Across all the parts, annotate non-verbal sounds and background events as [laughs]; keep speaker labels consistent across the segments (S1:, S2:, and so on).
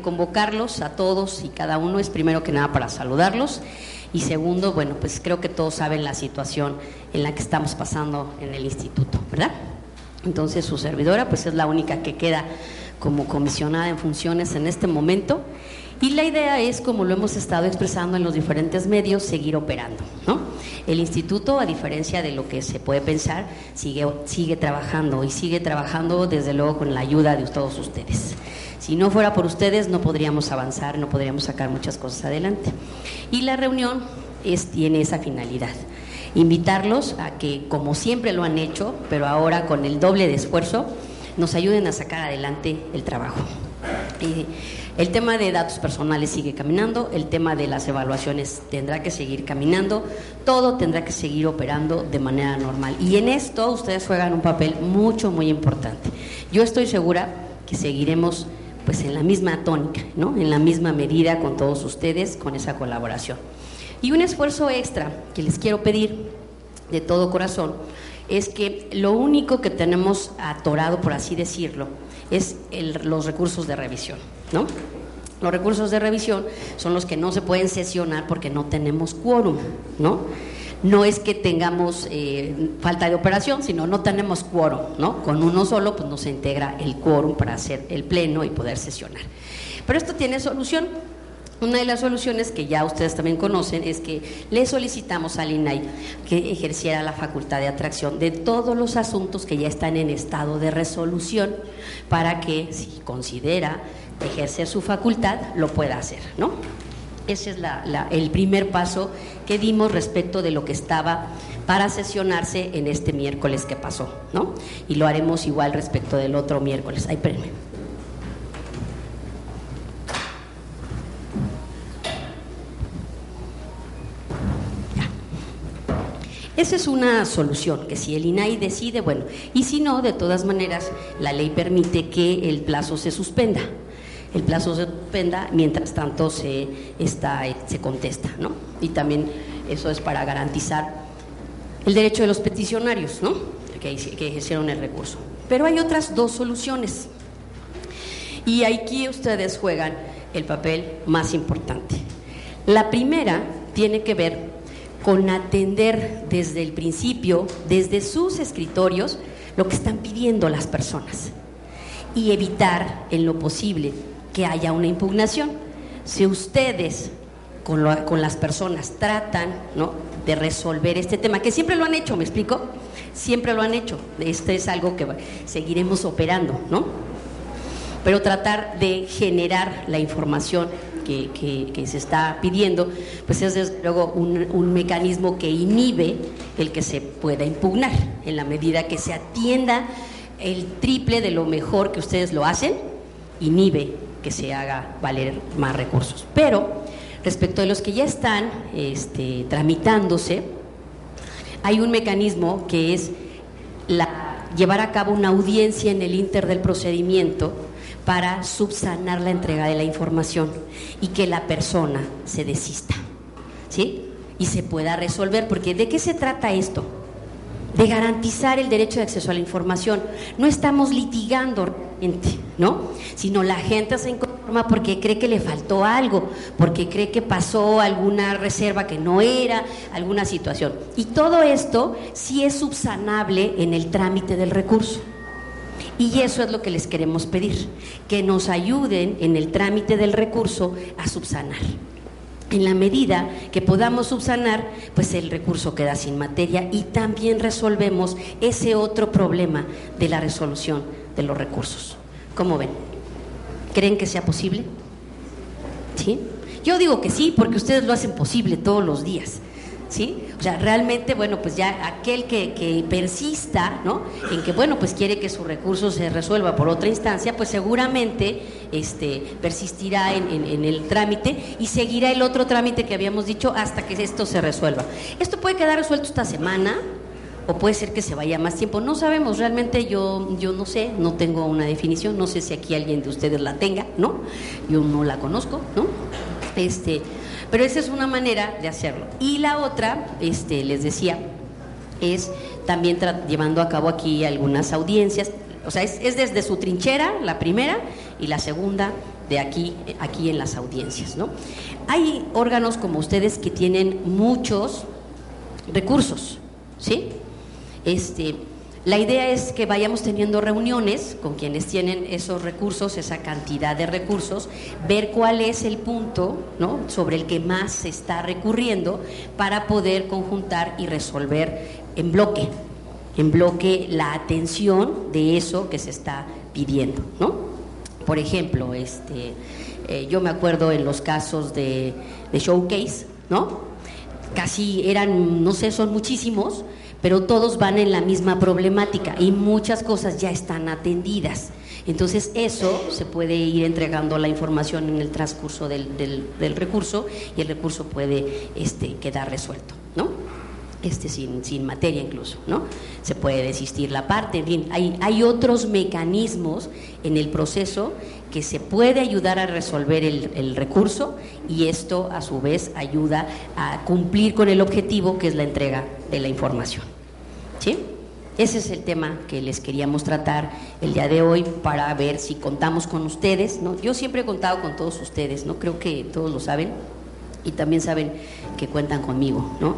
S1: convocarlos a todos y cada uno es primero que nada para saludarlos y segundo, bueno, pues creo que todos saben la situación en la que estamos pasando en el instituto, ¿verdad? Entonces su servidora pues es la única que queda como comisionada en funciones en este momento y la idea es, como lo hemos estado expresando en los diferentes medios, seguir operando. ¿no? El instituto, a diferencia de lo que se puede pensar, sigue, sigue trabajando y sigue trabajando desde luego con la ayuda de todos ustedes. Si no fuera por ustedes, no podríamos avanzar, no podríamos sacar muchas cosas adelante. Y la reunión es, tiene esa finalidad. Invitarlos a que, como siempre lo han hecho, pero ahora con el doble de esfuerzo, nos ayuden a sacar adelante el trabajo. el tema de datos personales sigue caminando, el tema de las evaluaciones tendrá que seguir caminando, todo tendrá que seguir operando de manera normal. Y en esto ustedes juegan un papel mucho, muy importante. Yo estoy segura que seguiremos pues en la misma tónica, ¿no? en la misma medida con todos ustedes, con esa colaboración. Y un esfuerzo extra que les quiero pedir de todo corazón es que lo único que tenemos atorado, por así decirlo, es los recursos de revisión, ¿no? Los recursos de revisión son los que no se pueden sesionar porque no tenemos quórum, ¿no? No es que tengamos eh, falta de operación, sino no tenemos quórum, ¿no? Con uno solo, pues no se integra el quórum para hacer el pleno y poder sesionar. Pero esto tiene solución. Una de las soluciones que ya ustedes también conocen es que le solicitamos al INAI que ejerciera la facultad de atracción de todos los asuntos que ya están en estado de resolución para que si considera ejercer su facultad lo pueda hacer, ¿no? Ese es el primer paso que dimos respecto de lo que estaba para sesionarse en este miércoles que pasó, ¿no? Y lo haremos igual respecto del otro miércoles. Ay, espérenme. Esa es una solución, que si el INAI decide, bueno, y si no, de todas maneras, la ley permite que el plazo se suspenda. El plazo se suspenda mientras tanto se, está, se contesta, ¿no? Y también eso es para garantizar el derecho de los peticionarios, ¿no? Que, que ejercieron el recurso. Pero hay otras dos soluciones. Y aquí ustedes juegan el papel más importante. La primera tiene que ver con atender desde el principio, desde sus escritorios, lo que están pidiendo las personas y evitar en lo posible que haya una impugnación. Si ustedes con, con las personas tratan ¿no? de resolver este tema, que siempre lo han hecho, ¿me explico? Siempre lo han hecho. Este es algo que seguiremos operando, ¿no? Pero tratar de generar la información que, se está pidiendo, pues es desde luego un, un, mecanismo que inhibe el que se pueda impugnar, en la medida que se atienda el triple de lo mejor que ustedes lo hacen, inhibe que se haga valer más recursos. Pero respecto de los que ya están este, tramitándose, hay un mecanismo que es la, llevar a cabo una audiencia en el inter del procedimiento para subsanar la entrega de la información y que la persona se desista, ¿sí? Y se pueda resolver, porque ¿de qué se trata esto? De garantizar el derecho de acceso a la información. No estamos litigando, ¿no? Sino la gente se inconforma porque cree que le faltó algo, porque cree que pasó alguna reserva que no era, alguna situación. Y todo esto sí es subsanable en el trámite del recurso. Y eso es lo que les queremos pedir, que nos ayuden en el trámite del recurso a subsanar. En la medida que podamos subsanar, pues el recurso queda sin materia y también resolvemos ese otro problema de la resolución de los recursos. ¿Cómo ven? ¿Creen que sea posible? ¿Sí? Yo digo que sí, porque ustedes lo hacen posible todos los días. ¿Sí? O sea, realmente, bueno, pues ya aquel que, persista, ¿no? En que, bueno, pues quiere que su recurso se resuelva por otra instancia, pues seguramente este, persistirá en, el trámite y seguirá el otro trámite que habíamos dicho hasta que esto se resuelva. Esto puede quedar resuelto esta semana, o puede ser que se vaya más tiempo. No sabemos, realmente yo, yo no sé, no tengo una definición, no sé si aquí alguien de ustedes la tenga, ¿no? Yo no la conozco, ¿no? Este, pero esa es una manera de hacerlo. Y la otra, este, les decía, es también llevando a cabo aquí algunas audiencias. O sea, es, desde su trinchera, la primera, y la segunda de aquí, aquí en las audiencias. ¿no? Hay órganos como ustedes que tienen muchos recursos, ¿sí? Este, la idea es que vayamos teniendo reuniones con quienes tienen esos recursos, esa cantidad de recursos, ver cuál es el punto ¿no? sobre el que más se está recurriendo para poder conjuntar y resolver en bloque, en bloque la atención de eso que se está pidiendo. ¿no? Por ejemplo, este, eh, yo me acuerdo en los casos de, de Showcase, ¿no? casi eran, no sé, son muchísimos, pero todos van en la misma problemática y muchas cosas ya están atendidas. Entonces eso se puede ir entregando la información en el transcurso del, del, recurso y el recurso puede este, quedar resuelto, ¿no? Este, sin, sin materia incluso, ¿no? Se puede desistir la parte, en fin, hay, hay otros mecanismos en el proceso que se puede ayudar a resolver el, el, recurso y esto a su vez ayuda a cumplir con el objetivo que es la entrega de la información. ¿Sí? Ese es el tema que les queríamos tratar el día de hoy para ver si contamos con ustedes. ¿no? Yo siempre he contado con todos ustedes, ¿no? creo que todos lo saben y también saben que cuentan conmigo. ¿no?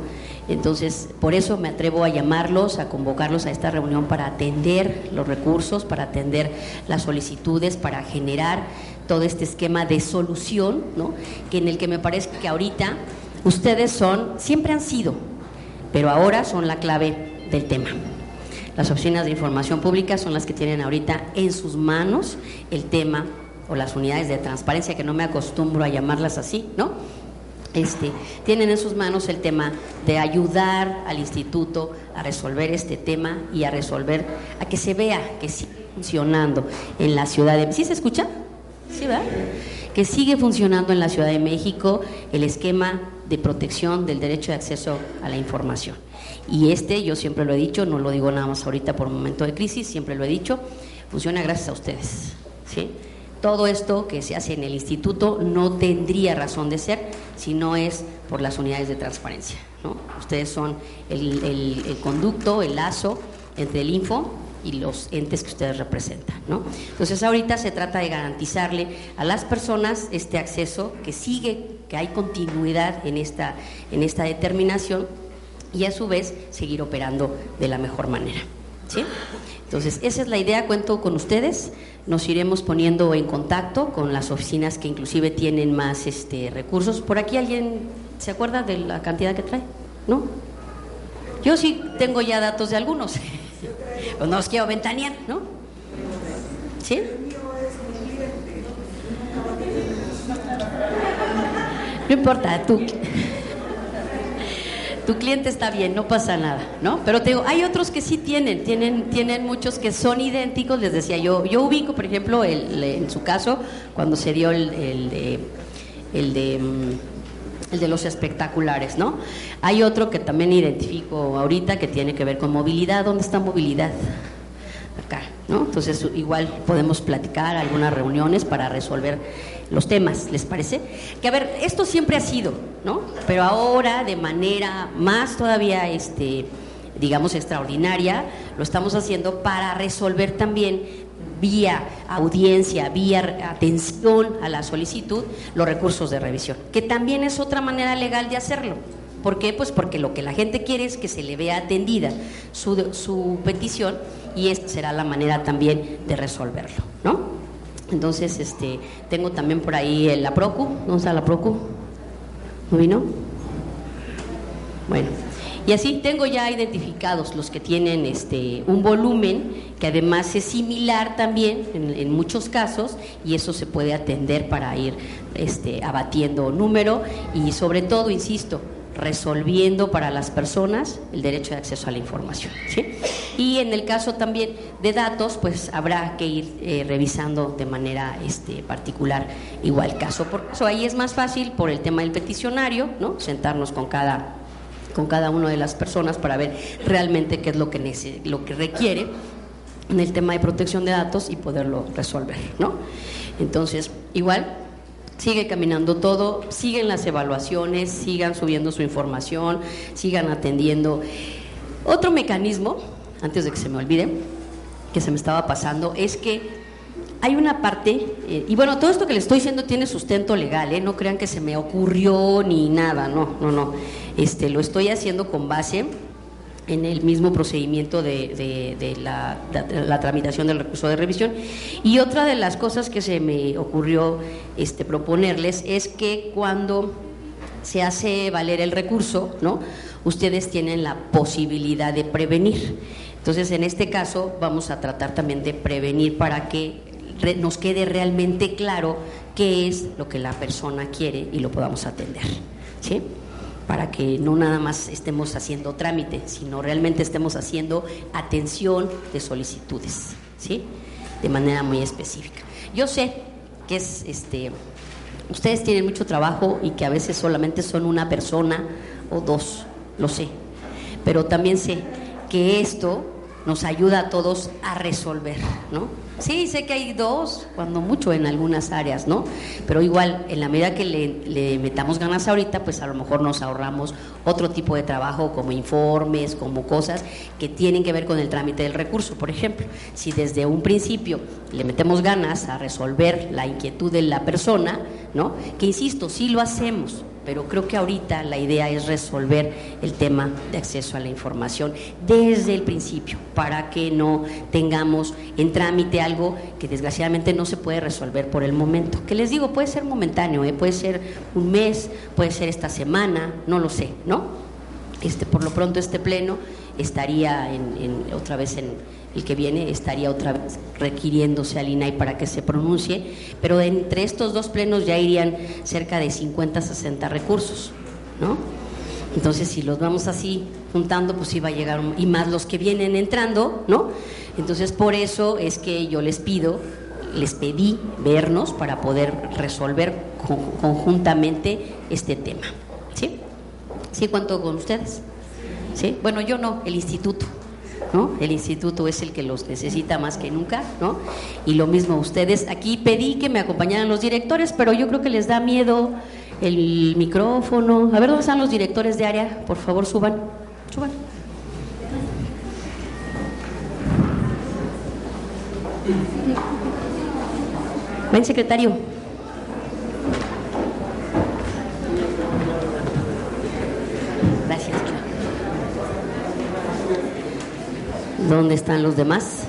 S1: Entonces, por eso me atrevo a llamarlos, a convocarlos a esta reunión para atender los recursos, para atender las solicitudes, para generar todo este esquema de solución, ¿no? que en el que me parece que ahorita ustedes son, siempre han sido, pero ahora son la clave del tema. Las oficinas de información pública son las que tienen ahorita en sus manos el tema o las unidades de transparencia, que no me acostumbro a llamarlas así, ¿no? Este, tienen en sus manos el tema de ayudar al instituto a resolver este tema y a resolver, a que se vea que sigue funcionando en la ciudad de ¿Sí se escucha? ¿Sí, verdad? Que sigue funcionando en la Ciudad de México el esquema de protección del derecho de acceso a la información. Y este, yo siempre lo he dicho, no lo digo nada más ahorita por un momento de crisis, siempre lo he dicho, funciona gracias a ustedes. ¿sí? Todo esto que se hace en el instituto no tendría razón de ser si no es por las unidades de transparencia. ¿no? Ustedes son el, el, conducto, el lazo entre el info y los entes que ustedes representan. ¿no? Entonces ahorita se trata de garantizarle a las personas este acceso, que sigue, que hay continuidad en esta, en esta determinación y a su vez seguir operando de la mejor manera. ¿sí? Entonces, esa es la idea, cuento con ustedes, nos iremos poniendo en contacto con las oficinas que inclusive tienen más este, recursos. ¿Por aquí alguien se acuerda de la cantidad que trae? ¿No? Yo sí tengo ya datos de algunos. [laughs] pues no os quiero ventanear, ¿no? ¿Sí? No importa, tú tu cliente está bien, no pasa nada, ¿no? Pero te digo, hay otros que sí tienen, tienen, tienen muchos que son idénticos, les decía yo, yo ubico, por ejemplo, el, en su caso, cuando se dio el, de, el de mm, el de los espectaculares, ¿no? Hay otro que también identifico ahorita que tiene que ver con movilidad. ¿Dónde está movilidad? Acá, ¿no? Entonces, igual podemos platicar algunas reuniones para resolver los temas, ¿les parece? Que a ver, esto siempre ha sido, ¿no? Pero ahora de manera más todavía, este, digamos, extraordinaria, lo estamos haciendo para resolver también vía audiencia, vía atención a la solicitud, los recursos de revisión, que también es otra manera legal de hacerlo. ¿Por qué? Pues porque lo que la gente quiere es que se le vea atendida su, su petición y esta será la manera también de resolverlo, ¿no? Entonces, este, tengo también por ahí la Procu. ¿Dónde está la Procu? ¿No vino? Bueno, y así tengo ya identificados los que tienen este, un volumen que además es similar también en, muchos casos y eso se puede atender para ir este, abatiendo número y sobre todo, insisto, resolviendo para las personas el derecho de acceso a la información. Y en el caso también de datos, pues habrá que ir eh, revisando de manera este, particular igual caso por caso. Ahí es más fácil por el tema del peticionario, ¿no? sentarnos con cada con cada una de las personas para ver realmente qué es lo que, lo que requiere en el tema de protección de datos y poderlo resolver, ¿no? Entonces, igual sigue caminando todo, siguen las evaluaciones, sigan subiendo su información, sigan atendiendo. Otro mecanismo, antes de que se me olvide, que se me estaba pasando, es que hay una parte, eh, y bueno, todo esto que les estoy diciendo tiene sustento legal, ¿eh? no crean que se me ocurrió ni nada, no, no, no. Este, lo estoy haciendo con base en el mismo procedimiento de, la, tramitación del recurso de revisión. Y otra de las cosas que se me ocurrió este, proponerles es que cuando se hace valer el recurso, ¿no? ustedes tienen la posibilidad de prevenir. Entonces, en este caso, vamos a tratar también de prevenir para que nos quede realmente claro qué es lo que la persona quiere y lo podamos atender. ¿Sí? Para que no nada más estemos haciendo trámite, sino realmente estemos haciendo atención de solicitudes, ¿sí? De manera muy específica. Yo sé que es este ustedes tienen mucho trabajo y que a veces solamente son una persona o dos, lo sé. Pero también sé que esto nos ayuda a todos a resolver, ¿no? Sí, sé que hay dos, cuando mucho en algunas áreas, ¿no? Pero igual, en la medida que le, metamos ganas ahorita, pues a lo mejor nos ahorramos otro tipo de trabajo como informes, como cosas que tienen que ver con el trámite del recurso. Por ejemplo, si desde un principio le metemos ganas a resolver la inquietud de la persona, ¿no? Que insisto, sí lo hacemos, pero creo que ahorita la idea es resolver el tema de acceso a la información desde el principio, para que no tengamos en trámite algo que desgraciadamente no se puede resolver por el momento. Que les digo, puede ser momentáneo, ¿eh? puede ser un mes, puede ser esta semana, no lo sé, ¿no? Este, por lo pronto este pleno estaría en, otra vez en el que viene estaría otra vez requiriéndose al INAI para que se pronuncie, pero entre estos dos plenos ya irían cerca de 50, 60 recursos, ¿no? Entonces, si los vamos así juntando, pues iba a llegar, y más los que vienen entrando, ¿no? Entonces, por eso es que yo les pido, les pedí vernos para poder resolver conjuntamente este tema, ¿sí? ¿Sí cuánto con ustedes? ¿Sí? Bueno, yo no, el instituto. El instituto es el que los necesita más que nunca, ¿no? Y lo mismo ustedes. Aquí pedí que me acompañaran los directores, pero yo creo que les da miedo el micrófono. A ver, ¿dónde están los directores de área? Por favor, suban. Suban. Ven, secretario. ¿Dónde están los demás?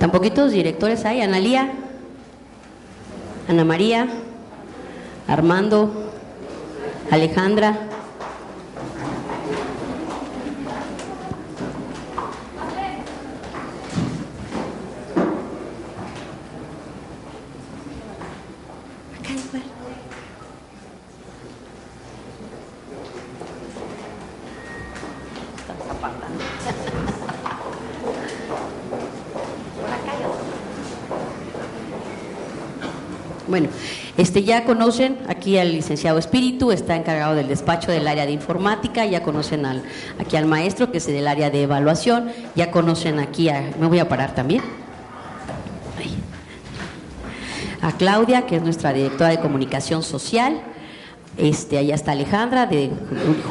S1: ¿Tan poquitos directores hay? Analía, Ana María, Armando, Alejandra. Bueno, este ya conocen aquí al licenciado Espíritu, está encargado del despacho del área de informática, ya conocen al, aquí al maestro que es del área de evaluación, ya conocen aquí a, me voy a parar también. A Claudia, que es nuestra directora de comunicación social, este, allá está Alejandra de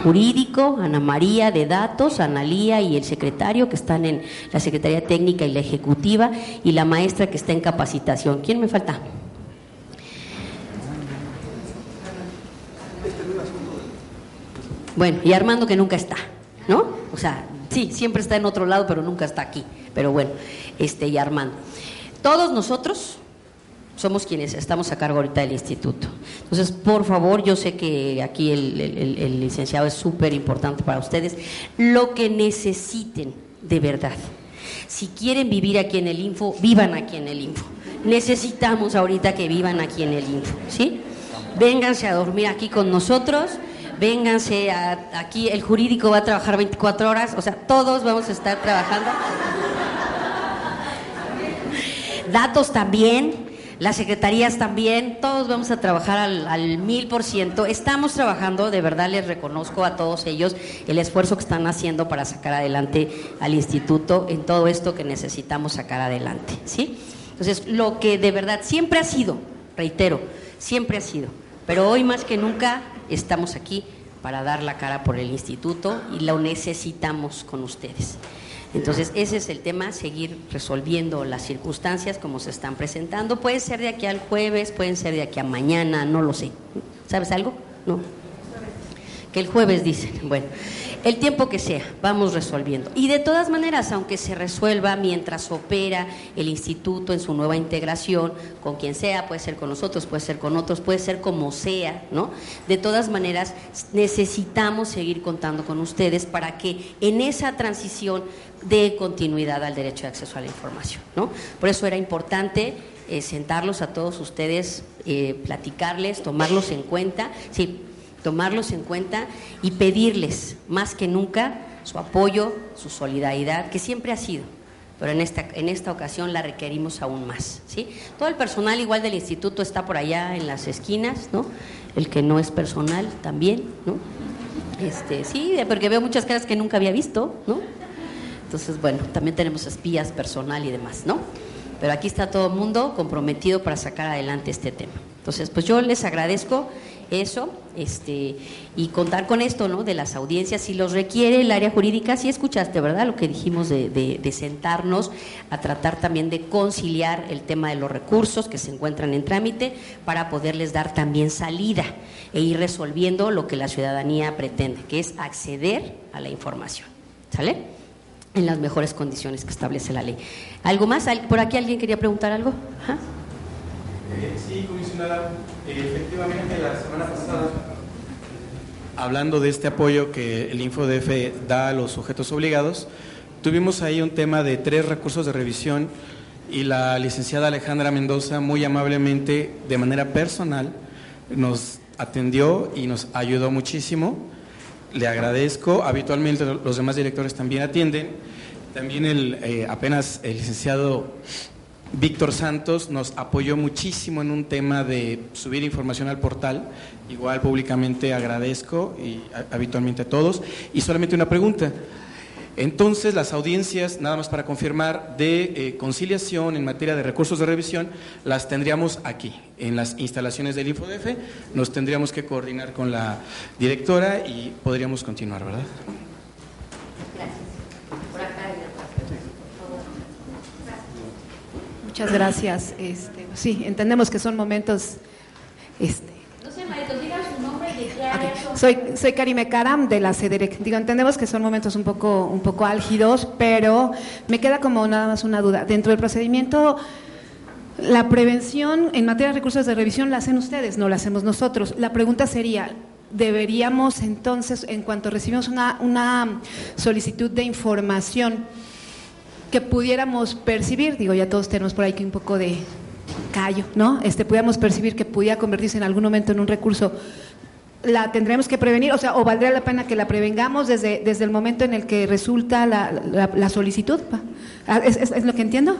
S1: jurídico, Ana María de datos, Analía y el secretario que están en la Secretaría Técnica y la Ejecutiva y la maestra que está en capacitación. ¿Quién me falta? Bueno, y Armando que nunca está, ¿no? O sea, sí, siempre está en otro lado, pero nunca está aquí. Pero bueno, este y Armando. Todos nosotros somos quienes estamos a cargo ahorita del instituto. Entonces, por favor, yo sé que aquí el, el licenciado es súper importante para ustedes. Lo que necesiten, de verdad. Si quieren vivir aquí en el Info, vivan aquí en el Info. Necesitamos ahorita que vivan aquí en el Info, ¿sí? Vénganse a dormir aquí con nosotros vénganse, aquí el jurídico va a trabajar 24 horas, o sea, todos vamos a estar trabajando. Datos también, las secretarías también, todos vamos a trabajar al mil por ciento. Estamos trabajando, de verdad les reconozco a todos ellos el esfuerzo que están haciendo para sacar adelante al instituto en todo esto que necesitamos sacar adelante, ¿sí? Entonces, lo que de verdad siempre ha sido, reitero, siempre ha sido, pero hoy más que nunca estamos aquí para dar la cara por el instituto y lo necesitamos con ustedes. Entonces, ese es el tema, seguir resolviendo las circunstancias como se están presentando. Puede ser de aquí al jueves, pueden ser de aquí a mañana, no lo sé. ¿Sabes algo? No. Que el jueves dicen. Bueno, el tiempo que sea, vamos resolviendo. Y de todas maneras, aunque se resuelva mientras opera el instituto en su nueva integración, con quien sea, puede ser con nosotros, puede ser con otros, puede ser como sea, ¿no? De todas maneras, necesitamos seguir contando con ustedes para que en esa transición dé continuidad al derecho de acceso a la información, ¿no? Por eso era importante eh, sentarlos a todos ustedes, eh, platicarles, tomarlos en cuenta. Sí, tomarlos en cuenta y pedirles más que nunca su apoyo, su solidaridad, que siempre ha sido, pero en esta, en esta ocasión la requerimos aún más. ¿sí? Todo el personal igual del instituto está por allá en las esquinas, ¿no? el que no es personal también, ¿no? Este, sí, porque veo muchas caras que nunca había visto, ¿no? Entonces, bueno, también tenemos espías, personal y demás, ¿no? Pero aquí está todo el mundo comprometido para sacar adelante este tema. Entonces, pues yo les agradezco eso este, y contar con esto, ¿no? De las audiencias, si los requiere el área jurídica, sí escuchaste, ¿verdad? Lo que dijimos de, de, sentarnos a tratar también de conciliar el tema de los recursos que se encuentran en trámite para poderles dar también salida e ir resolviendo lo que la ciudadanía pretende, que es acceder a la información, ¿sale? En las mejores condiciones que establece la ley. ¿Algo más? ¿Por aquí alguien quería preguntar algo?
S2: Eh, sí, comisionada, eh, efectivamente la semana pasada, hablando de este apoyo que el InfoDF da a los sujetos obligados, tuvimos ahí un tema de tres recursos de revisión y la licenciada Alejandra Mendoza muy amablemente, de manera personal, nos atendió y nos ayudó muchísimo. Le agradezco. Habitualmente los demás directores también atienden. También el, eh, apenas el licenciado Víctor Santos nos apoyó muchísimo en un tema de subir información al portal. Igual públicamente agradezco y habitualmente a todos. Y solamente una pregunta. Entonces, las audiencias, nada más para confirmar, de eh, conciliación en materia de recursos de revisión, las tendríamos aquí, en las instalaciones del InfoDF. Nos tendríamos que coordinar con la directora y podríamos continuar, ¿verdad?
S3: Muchas gracias. Este, sí, entendemos que son momentos. Este,
S1: no sé, Marito, diga su nombre y
S3: qué Soy, soy Karime Karam de la CEDEREC. Digo, entendemos que son momentos un poco, un poco álgidos, pero me queda como nada más una duda. Dentro del procedimiento, la prevención en materia de recursos de revisión la hacen ustedes, no la hacemos nosotros. La pregunta sería, deberíamos entonces, en cuanto recibimos una, una solicitud de información, que pudiéramos percibir, digo, ya todos tenemos por ahí que un poco de callo, ¿no? Este, pudiéramos percibir que pudiera convertirse en algún momento en un recurso, la tendremos que prevenir, o sea, o valdría la pena que la prevengamos desde, desde el momento en el que resulta la, la, solicitud. Ah, ¿Es, es lo que entiendo?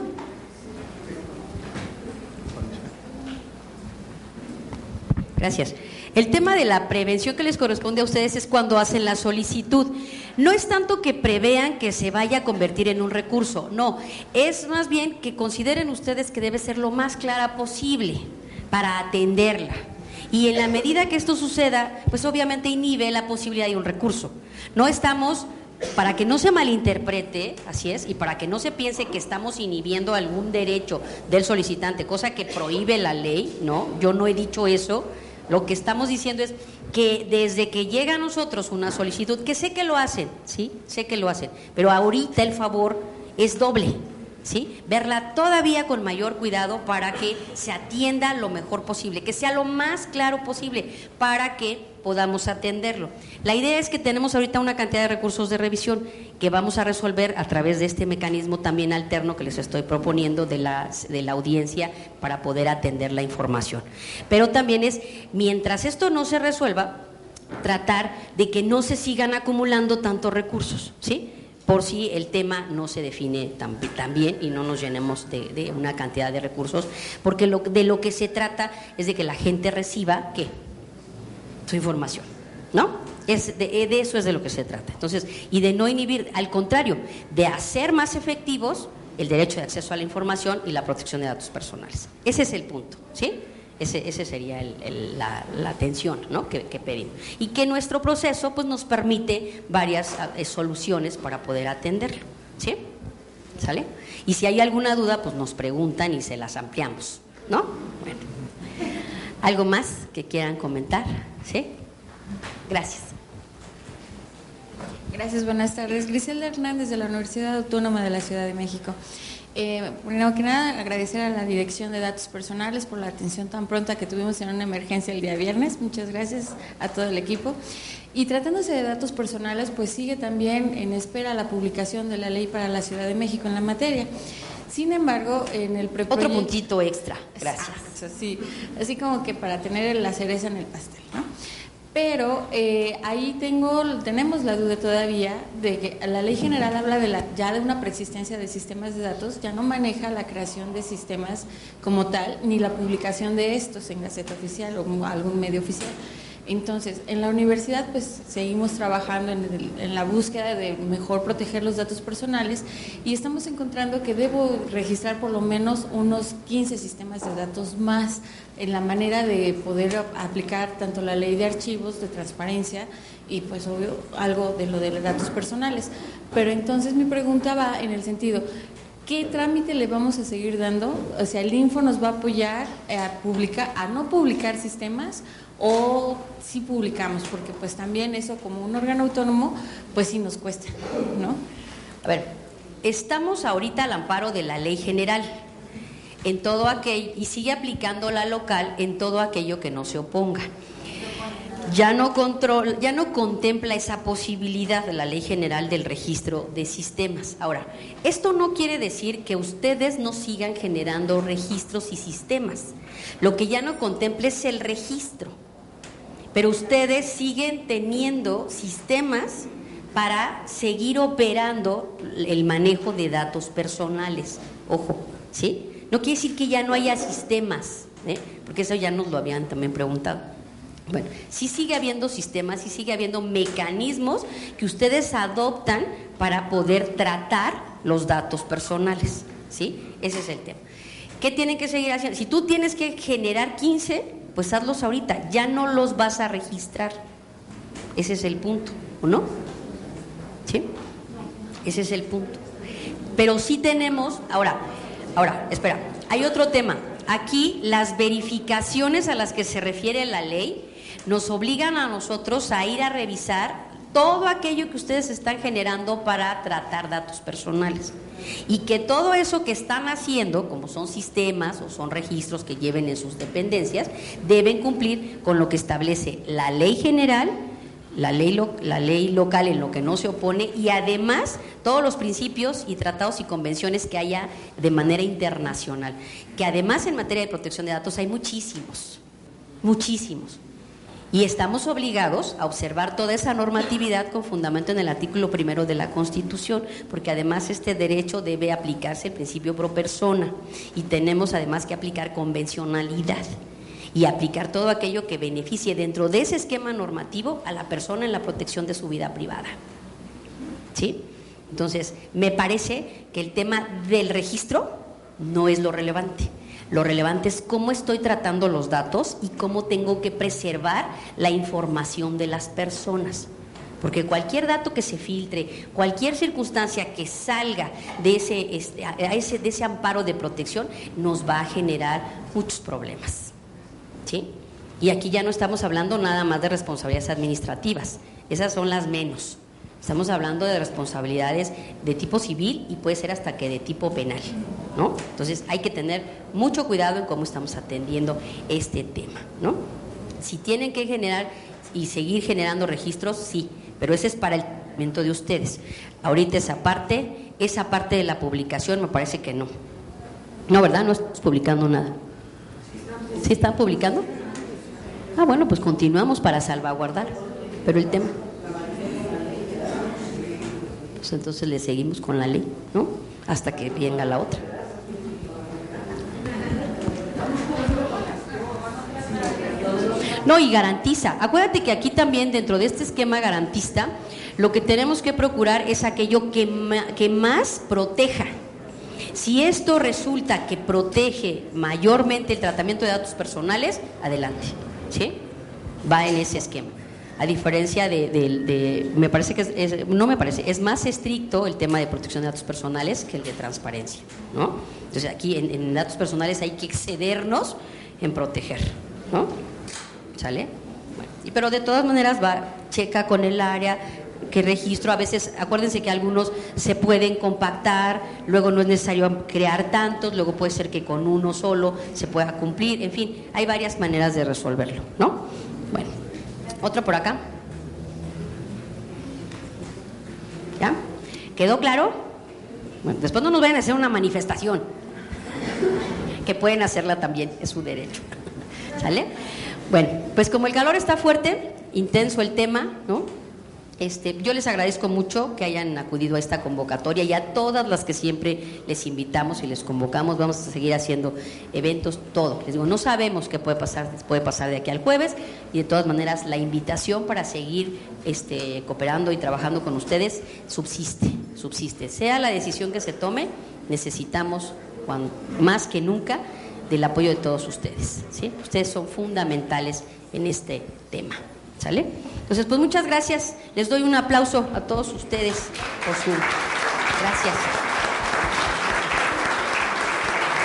S1: Gracias. El tema de la prevención que les corresponde a ustedes es cuando hacen la solicitud. No es tanto que prevean que se vaya a convertir en un recurso, no, es más bien que consideren ustedes que debe ser lo más clara posible para atenderla. Y en la medida que esto suceda, pues obviamente inhibe la posibilidad de un recurso. No estamos para que no se malinterprete, así es, y para que no se piense que estamos inhibiendo algún derecho del solicitante, cosa que prohíbe la ley, ¿no? Yo no he dicho eso. Lo que estamos diciendo es que desde que llega a nosotros una solicitud, que sé que lo hacen, ¿sí? Sé que lo hacen, pero ahorita el favor es doble, ¿sí? Verla todavía con mayor cuidado para que se atienda lo mejor posible, que sea lo más claro posible para que podamos atenderlo. La idea es que tenemos ahorita una cantidad de recursos de revisión que vamos a resolver a través de este mecanismo también alterno que les estoy proponiendo de la, de la audiencia para poder atender la información. Pero también es, mientras esto no se resuelva, tratar de que no se sigan acumulando tantos recursos, ¿sí? Por si el tema no se define tan, bien y no nos llenemos de, de, una cantidad de recursos, porque lo, de lo que se trata es de que la gente reciba, ¿qué? su información, ¿no? Es de, eso es de lo que se trata. Entonces, y de no inhibir, al contrario, de hacer más efectivos el derecho de acceso a la información y la protección de datos personales. Ese es el punto, ¿sí? Ese, ese sería la, atención ¿no? que, pedimos. Y que nuestro proceso pues, nos permite varias eh, soluciones para poder atenderlo. ¿Sí? ¿Sale? Y si hay alguna duda, pues nos preguntan y se las ampliamos. ¿No? Bueno. ¿Algo más que quieran comentar? ¿Sí? Gracias.
S4: Gracias, buenas tardes. Griselda Hernández de la Universidad Autónoma de la Ciudad de México. Eh, primero que nada, agradecer a la Dirección de Datos Personales por la atención tan pronta que tuvimos en una emergencia el día viernes. Muchas gracias a todo el equipo. Y tratándose de datos personales, pues sigue también en espera la publicación de la ley para la Ciudad de México en la materia. Sin embargo, en el.
S1: Otro puntito extra, gracias.
S4: sí, así como que para tener la cereza en el pastel, ¿no? Pero eh, ahí tengo, tenemos la duda todavía de que la ley general habla de la, ya de una preexistencia de sistemas de datos, ya no maneja la creación de sistemas como tal, ni la publicación de estos en Gaceta Oficial o algún medio oficial. Entonces, en la universidad pues seguimos trabajando en, la búsqueda de mejor proteger los datos personales y estamos encontrando que debo registrar por lo menos unos 15 sistemas de datos más en la manera de poder aplicar tanto la ley de archivos, de transparencia y pues obvio algo de lo de los datos personales. Pero entonces mi pregunta va en el sentido, ¿Qué trámite le vamos a seguir dando? O sea, el Info nos va a apoyar a publicar, a no publicar sistemas o si publicamos, porque pues también eso como un órgano autónomo, pues sí nos cuesta, ¿no?
S1: A ver, estamos ahorita al amparo de la ley general en todo aquello y sigue aplicando la local en todo aquello que no se oponga. Ya no, control, ya no contempla esa posibilidad de la ley general del registro de sistemas. Ahora, esto no quiere decir que ustedes no sigan generando registros y sistemas. Lo que ya no contempla es el registro pero ustedes siguen teniendo sistemas para seguir operando el manejo de datos personales. Ojo, ¿sí? No quiere decir que ya no haya sistemas, ¿eh? porque eso ya nos lo habían también preguntado. Bueno, sí sigue habiendo sistemas, sí sigue habiendo mecanismos que ustedes adoptan para poder tratar los datos personales, ¿sí? Ese es el tema. ¿Qué tienen que seguir haciendo? Si tú tienes que generar 15, pues hazlos ahorita, ya no los vas a registrar. Ese es el punto, ¿o no? ¿Sí? Ese es el punto. Pero sí tenemos, ahora, ahora, espera, hay otro tema. Aquí las verificaciones a las que se refiere la ley nos obligan a nosotros a ir a revisar todo aquello que ustedes están generando para tratar datos personales. Y que todo eso que están haciendo, como son sistemas o son registros que lleven en sus dependencias, deben cumplir con lo que establece la ley general, la ley, la ley local en lo que no se opone y además todos los principios y tratados y convenciones que haya de manera internacional. Que además en materia de protección de datos hay muchísimos, muchísimos. Y estamos obligados a observar toda esa normatividad con fundamento en el artículo primero de la Constitución, porque además este derecho debe aplicarse el principio pro persona y tenemos además que aplicar convencionalidad y aplicar todo aquello que beneficie dentro de ese esquema normativo a la persona en la protección de su vida privada. ¿Sí? Entonces, me parece que el tema del registro no es lo relevante. Lo relevante es cómo estoy tratando los datos y cómo tengo que preservar la información de las personas. Porque cualquier dato que se filtre, cualquier circunstancia que salga de ese, este, de ese amparo de protección, nos va a generar muchos problemas. ¿Sí? Y aquí ya no estamos hablando nada más de responsabilidades administrativas, esas son las menos. Estamos hablando de responsabilidades de tipo civil y puede ser hasta que de tipo penal, ¿no? Entonces hay que tener mucho cuidado en cómo estamos atendiendo este tema, ¿no? Si tienen que generar y seguir generando registros, sí, pero ese es para el momento de ustedes. Ahorita esa parte, esa parte de la publicación me parece que no. No, ¿verdad? No estamos publicando nada. ¿Sí están publicando? Ah, bueno, pues continuamos para salvaguardar, pero el tema... Pues entonces le seguimos con la ley, ¿no? Hasta que venga la otra. No, y garantiza. Acuérdate que aquí también, dentro de este esquema garantista, lo que tenemos que procurar es aquello que, que más proteja. Si esto resulta que protege mayormente el tratamiento de datos personales, adelante. ¿Sí? Va en ese esquema. A diferencia de, me parece que es, no me parece, es más estricto el tema de protección de datos personales que el de transparencia, ¿no? Entonces aquí en, datos personales hay que excedernos en proteger, ¿no? ¿Sale? pero de todas maneras va, checa con el área, que registro, a veces, acuérdense que algunos se pueden compactar, luego no es necesario crear tantos, luego puede ser que con uno solo se pueda cumplir, en fin, hay varias maneras de resolverlo, ¿no? Bueno, otro por acá. ¿Ya? ¿Quedó claro? Bueno, después no nos vayan a hacer una manifestación, que pueden hacerla también, es su derecho. ¿Sale? Bueno, pues como el calor está fuerte, intenso el tema, ¿no? Este, yo les agradezco mucho que hayan acudido a esta convocatoria y a todas las que siempre les invitamos y les convocamos. Vamos a seguir haciendo eventos, todo. Les digo, no sabemos qué puede pasar, puede pasar de aquí al jueves y de todas maneras la invitación para seguir este, cooperando y trabajando con ustedes subsiste, subsiste. Sea la decisión que se tome, necesitamos más que nunca del apoyo de todos ustedes. Ustedes son fundamentales en este tema. ¿Sale? Entonces, pues muchas gracias. Les doy un aplauso a todos ustedes por su. Gracias.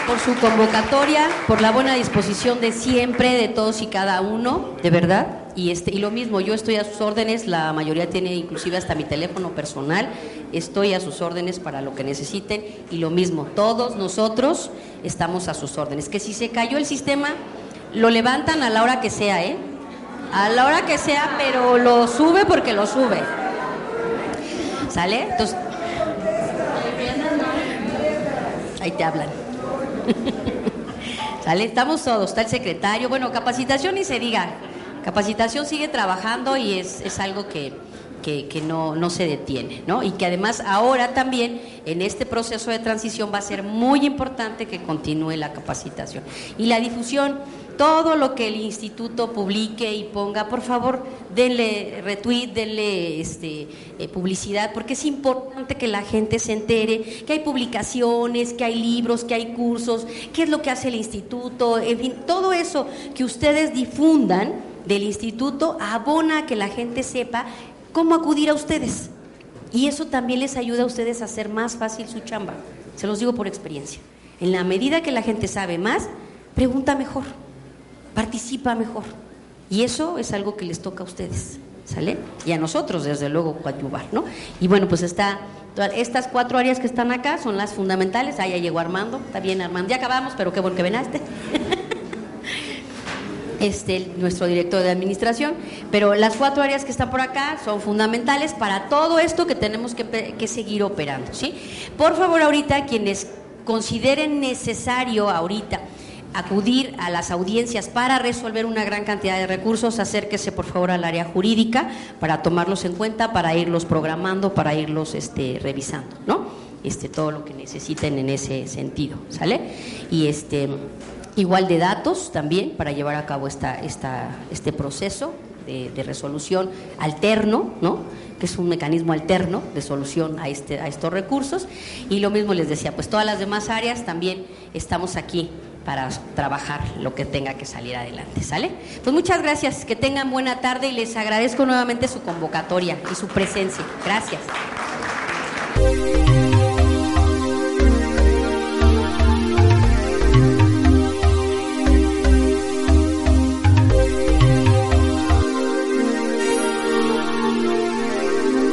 S1: Por su convocatoria, por la buena disposición de siempre, de todos y cada uno, de verdad. Y, este, y lo mismo, yo estoy a sus órdenes, la mayoría tiene inclusive hasta mi teléfono personal, estoy a sus órdenes para lo que necesiten. Y lo mismo, todos nosotros estamos a sus órdenes. Que si se cayó el sistema, lo levantan a la hora que sea, ¿eh? A la hora que sea, pero lo sube porque lo sube. ¿Sale? Entonces. Ahí te hablan. [laughs] ¿Sale? Estamos todos, está el secretario. Bueno, capacitación y se diga. Capacitación sigue trabajando y es, es algo que, que, que, no, no se detiene, ¿no? Y que además ahora también en este proceso de transición va a ser muy importante que continúe la capacitación. Y la difusión todo lo que el instituto publique y ponga, por favor, denle retweet, denle este, eh, publicidad, porque es importante que la gente se entere que hay publicaciones, que hay libros, que hay cursos, qué es lo que hace el instituto, en fin, todo eso que ustedes difundan del instituto abona a que la gente sepa cómo acudir a ustedes. Y eso también les ayuda a ustedes a hacer más fácil su chamba. Se los digo por experiencia. En la medida que la gente sabe más, pregunta mejor participa mejor. Y eso es algo que les toca a ustedes, ¿sale? Y a nosotros, desde luego, coadyuvar, ¿no? Y bueno, pues está, estas cuatro áreas que están acá son las fundamentales. Ahí ya llegó Armando, está bien Armando, ya acabamos, pero qué bueno que venaste. [laughs] Este, nuestro director de administración, pero las cuatro áreas que están por acá son fundamentales para todo esto que tenemos que, que seguir operando, ¿sí? Por favor, ahorita quienes consideren necesario ahorita acudir a las audiencias para resolver una gran cantidad de recursos, acérquese por favor al área jurídica para tomarlos en cuenta, para irlos programando, para irlos este, revisando, ¿no? Este, todo lo que necesiten en ese sentido, ¿sale? Y este, igual de datos también para llevar a cabo esta, esta, este proceso de, de, resolución alterno, ¿no? que es un mecanismo alterno de solución a, este, a estos recursos. Y lo mismo les decía, pues todas las demás áreas también estamos aquí para trabajar lo que tenga que salir adelante, ¿sale? Pues muchas gracias, que tengan buena tarde y les agradezco nuevamente su convocatoria y su presencia. Gracias.